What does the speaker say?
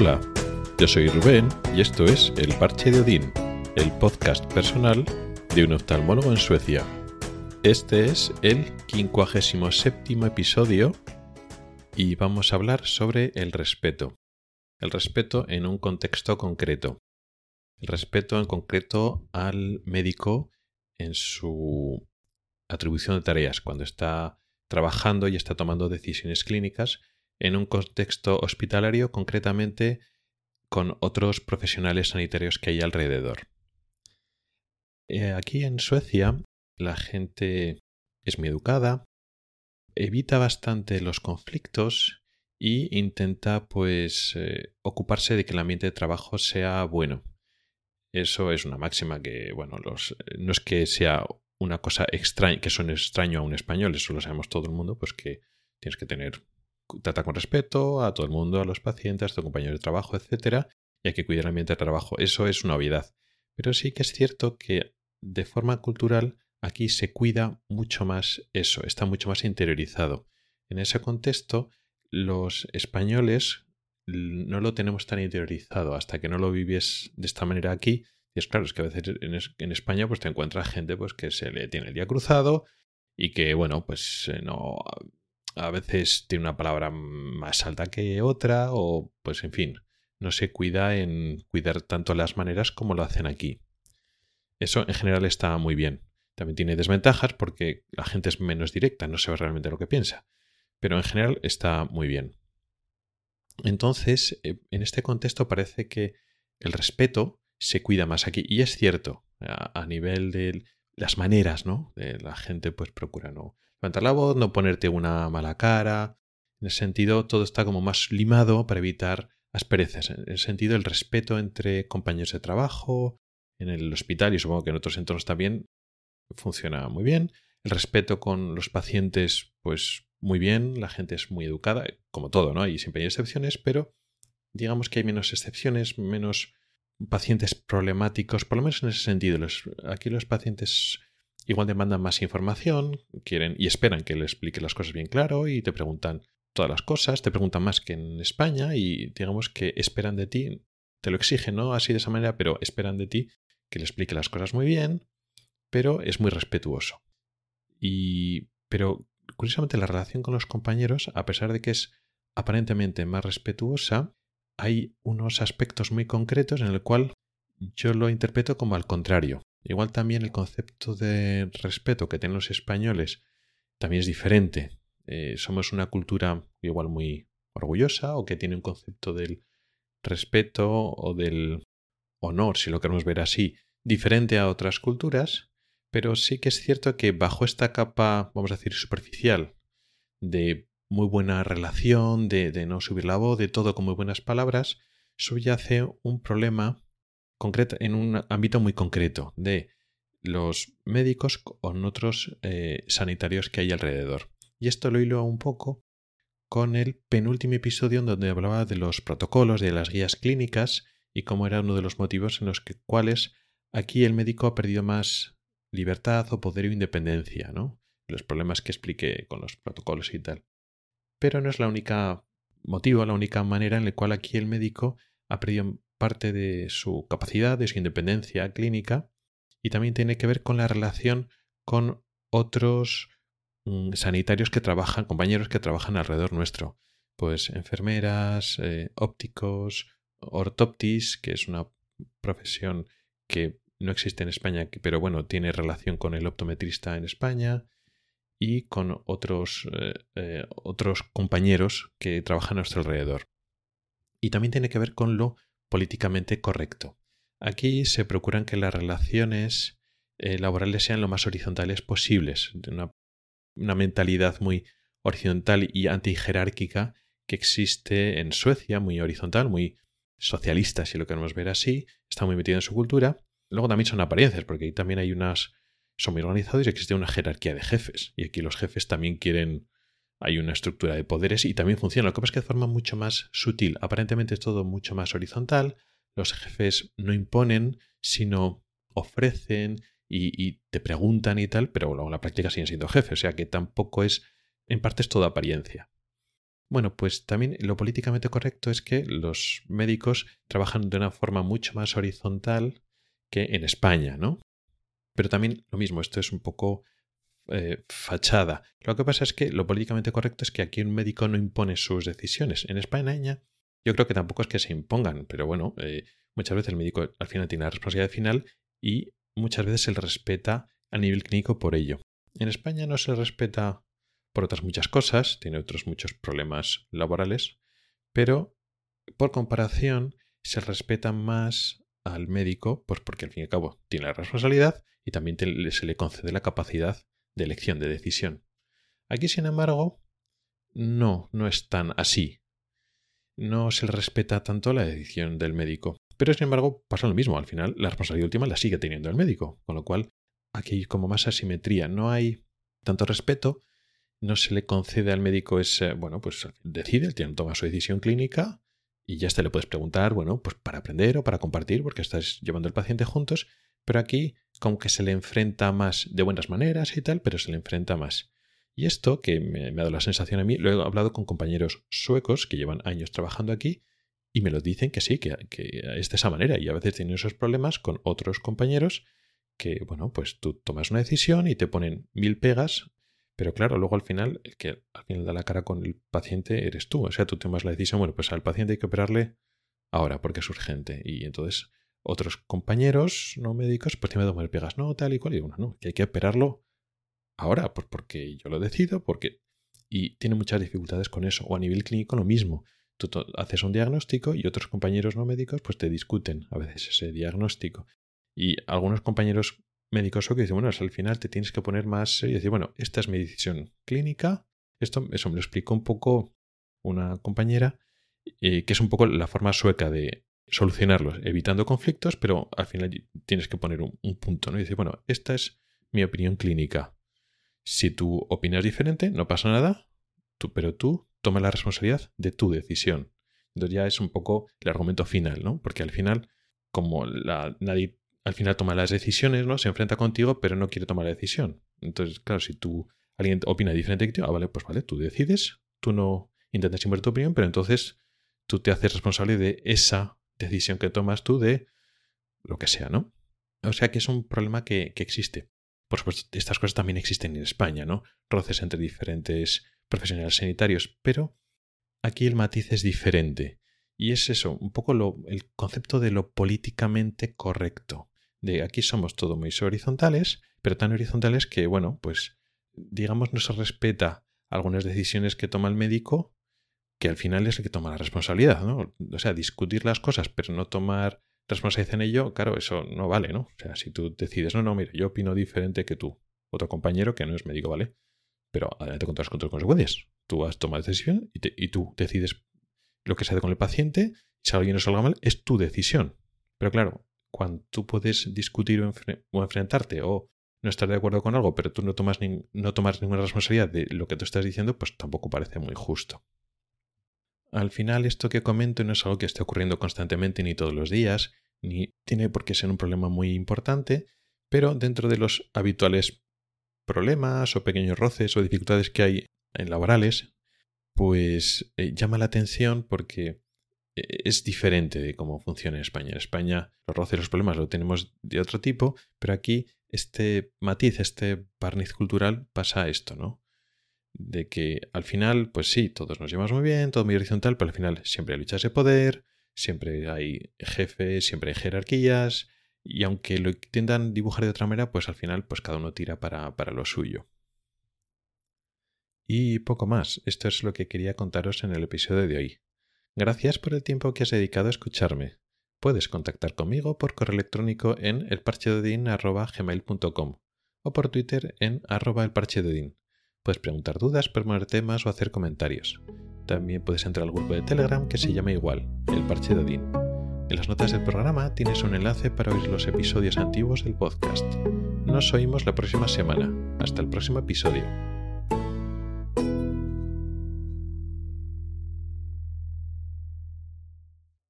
Hola, yo soy Rubén y esto es El Parche de Odín, el podcast personal de un oftalmólogo en Suecia. Este es el 57 episodio y vamos a hablar sobre el respeto. El respeto en un contexto concreto. El respeto en concreto al médico en su atribución de tareas, cuando está trabajando y está tomando decisiones clínicas en un contexto hospitalario, concretamente con otros profesionales sanitarios que hay alrededor. Eh, aquí en Suecia la gente es muy educada, evita bastante los conflictos y intenta pues eh, ocuparse de que el ambiente de trabajo sea bueno. Eso es una máxima que, bueno, los, no es que sea una cosa extraña, que son extraño a un español, eso lo sabemos todo el mundo, pues que tienes que tener, trata con respeto a todo el mundo, a los pacientes, a tu compañero de trabajo, etcétera, y hay que cuidar el ambiente de trabajo. Eso es una obviedad. Pero sí que es cierto que de forma cultural aquí se cuida mucho más eso, está mucho más interiorizado. En ese contexto, los españoles no lo tenemos tan interiorizado hasta que no lo vives de esta manera aquí. Y es claro, es que a veces en, España pues te encuentras gente pues que se le tiene el día cruzado y que bueno, pues eh, no a veces tiene una palabra más alta que otra o pues en fin, no se cuida en cuidar tanto las maneras como lo hacen aquí. Eso en general está muy bien. También tiene desventajas porque la gente es menos directa, no sabe realmente lo que piensa. Pero en general está muy bien. Entonces, eh, en este contexto parece que el respeto se cuida más aquí. Y es cierto, a, nivel de las maneras, ¿no? De la gente pues procura no levantar la voz, no ponerte una mala cara. En ese sentido, todo está como más limado para evitar asperezas. En el sentido, el respeto entre compañeros de trabajo, en el hospital y supongo que en otros entornos también funciona muy bien. El respeto con los pacientes, pues muy bien, la gente es muy educada, como todo, ¿no? Y siempre hay excepciones, pero digamos que hay menos excepciones, menos pacientes problemáticos, por lo menos en ese sentido. aquí los pacientes igual demandan más información, quieren y esperan que le explique las cosas bien claro y te preguntan todas las cosas, te preguntan más que en España y digamos que esperan de ti, te lo exigen, ¿no? Así de esa manera, pero esperan de ti que le explique las cosas muy bien, pero es muy respetuoso. Y pero curiosamente la relación con los compañeros, a pesar de que es aparentemente más respetuosa, hay unos aspectos muy concretos en el cual yo lo interpreto como al contrario. Igual también el concepto de respeto que tienen los españoles también es diferente. Eh, somos una cultura igual muy orgullosa o que tiene un concepto del respeto o del honor, si lo queremos ver así, diferente a otras culturas, pero sí que es cierto que bajo esta capa, vamos a decir, superficial, de muy buena relación, de, de no subir la voz, de todo con muy buenas palabras, subyace un problema concreto, en un ámbito muy concreto de los médicos con otros eh, sanitarios que hay alrededor. Y esto lo hilo un poco con el penúltimo episodio en donde hablaba de los protocolos, de las guías clínicas y cómo era uno de los motivos en los cuales aquí el médico ha perdido más libertad o poder o independencia, ¿no? Los problemas que expliqué con los protocolos y tal. Pero no es la única motivo, la única manera en la cual aquí el médico ha perdido parte de su capacidad, de su independencia clínica y también tiene que ver con la relación con otros mm, sanitarios que trabajan, compañeros que trabajan alrededor nuestro. Pues enfermeras, eh, ópticos, ortoptis, que es una profesión que no existe en España, pero bueno, tiene relación con el optometrista en España y con otros, eh, eh, otros compañeros que trabajan a nuestro alrededor. Y también tiene que ver con lo políticamente correcto. Aquí se procuran que las relaciones eh, laborales sean lo más horizontales posibles, una, una mentalidad muy horizontal y antijerárquica que existe en Suecia, muy horizontal, muy socialista, si lo queremos ver así, está muy metido en su cultura. Luego también son apariencias, porque ahí también hay unas, son muy organizados y existe una jerarquía de jefes. Y aquí los jefes también quieren hay una estructura de poderes y también funciona. Lo que pasa es que de forma mucho más sutil. Aparentemente es todo mucho más horizontal. Los jefes no imponen, sino ofrecen y, te preguntan y tal, pero luego en la práctica siguen siendo jefes. O sea que tampoco es, en parte es toda apariencia. Bueno, pues también lo políticamente correcto es que los médicos trabajan de una forma mucho más horizontal que en España, ¿no? Pero también lo mismo, esto es un poco eh, fachada. Lo que pasa es que lo políticamente correcto es que aquí un médico no impone sus decisiones. En España yo creo que tampoco es que se impongan, pero bueno, eh, muchas veces el médico al final tiene la responsabilidad final y muchas veces se le respeta a nivel clínico por ello. En España no se respeta por otras muchas cosas, tiene otros muchos problemas laborales, pero por comparación se respeta más al médico, pues porque al fin y al cabo tiene la responsabilidad y también se le concede la capacidad de elección, de decisión. Aquí, sin embargo, no, no es tan así. No se le respeta tanto la decisión del médico. Pero, sin embargo, pasa lo mismo. Al final, la responsabilidad última la sigue teniendo el médico. Con lo cual, aquí hay como más asimetría. No hay tanto respeto. No se le concede al médico ese, bueno, pues decide, tiene, toma su decisión clínica y ya te le puedes preguntar, bueno, pues para aprender o para compartir, porque estás llevando al paciente juntos, pero aquí como que se le enfrenta más de buenas maneras y tal, pero se le enfrenta más. Y esto, que me, ha dado la sensación a mí, lo he hablado con compañeros suecos que llevan años trabajando aquí y me lo dicen que sí, que, que es de esa manera y a veces tienen esos problemas con otros compañeros que, bueno, pues tú tomas una decisión y te ponen mil pegas, pero claro, luego al final, el que al final da la cara con el paciente eres tú. O sea, tú tomas la decisión, bueno, pues al paciente hay que operarle ahora porque es urgente. Y entonces otros compañeros no médicos, pues tienen tomar pegas, no, tal y cual. Y bueno, no, que hay que operarlo ahora, pues porque yo lo decido, porque. Y tiene muchas dificultades con eso. O a nivel clínico lo mismo. Tú haces un diagnóstico y otros compañeros no médicos pues te discuten a veces ese diagnóstico. Y algunos compañeros médicos que dicen, bueno, al final te tienes que poner más y decir, bueno, esta es mi decisión clínica. Esto, eso me lo explicó un poco una compañera, eh, que es un poco la forma sueca de solucionarlos, evitando conflictos, pero al final tienes que poner un, punto, ¿no? Y decir, bueno, esta es mi opinión clínica. Si tú opinas diferente, no pasa nada, tú, pero tú toma la responsabilidad de tu decisión. Entonces ya es un poco el argumento final, ¿no? Porque al final, como nadie al final toma las decisiones, ¿no? Se enfrenta contigo, pero no quiere tomar la decisión. Entonces, claro, si tú alguien opina diferente que tú, ah, vale, pues vale, tú decides, tú no intentas imponer tu opinión, pero entonces tú te haces responsable de esa decisión que tomas tú de lo que sea, ¿no? O sea que es un problema que, existe. Por supuesto, estas cosas también existen en España, ¿no? Roces entre diferentes profesionales sanitarios, pero aquí el matiz es diferente. Y es eso, un poco lo, el concepto de lo políticamente correcto. De aquí somos todo muy horizontales, pero tan horizontales que, bueno, pues digamos no se respeta algunas decisiones que toma el médico, que al final es el que toma la responsabilidad, ¿no? O sea, discutir las cosas, pero no tomar responsabilidad en ello, claro, eso no vale, ¿no? O sea, si tú decides, no, no, mira, yo opino diferente que tú, otro compañero que no es médico, ¿vale? Pero adelante con todas las consecuencias. Tú has tomado decisión y, y tú decides lo que se hace con el paciente, si alguien no salga mal, es tu decisión. Pero claro, cuando tú puedes discutir o, enfrentarte o no estar de acuerdo con algo, pero tú no tomas, no tomas ninguna responsabilidad de lo que tú estás diciendo, pues tampoco parece muy justo. Al final, esto que comento no es algo que esté ocurriendo constantemente ni todos los días, ni tiene por qué ser un problema muy importante, pero dentro de los habituales problemas o pequeños roces o dificultades que hay en laborales, pues eh, llama la atención porque eh, es diferente de cómo funciona en España. En España los roces y los problemas lo tenemos de otro tipo, pero aquí este matiz, este barniz cultural pasa a esto, ¿no? De que al final, pues sí, todos nos llevamos muy bien, todo muy horizontal, pero al final siempre hay luchas de poder, siempre hay jefes, siempre hay jerarquías, y aunque lo intentan dibujar de otra manera, pues al final, pues cada uno tira para, para lo suyo. Y poco más, esto es lo que quería contaros en el episodio de hoy. Gracias por el tiempo que has dedicado a escucharme. Puedes contactar conmigo por correo electrónico en elparchedodin.gmail.com o por Twitter en arroba elparchedodin. Puedes preguntar dudas, proponer temas o hacer comentarios. También puedes entrar al grupo de Telegram que se llama igual, El Parche de Odín. En las notas del programa tienes un enlace para oír los episodios antiguos del podcast. Nos oímos la próxima semana. Hasta el próximo episodio.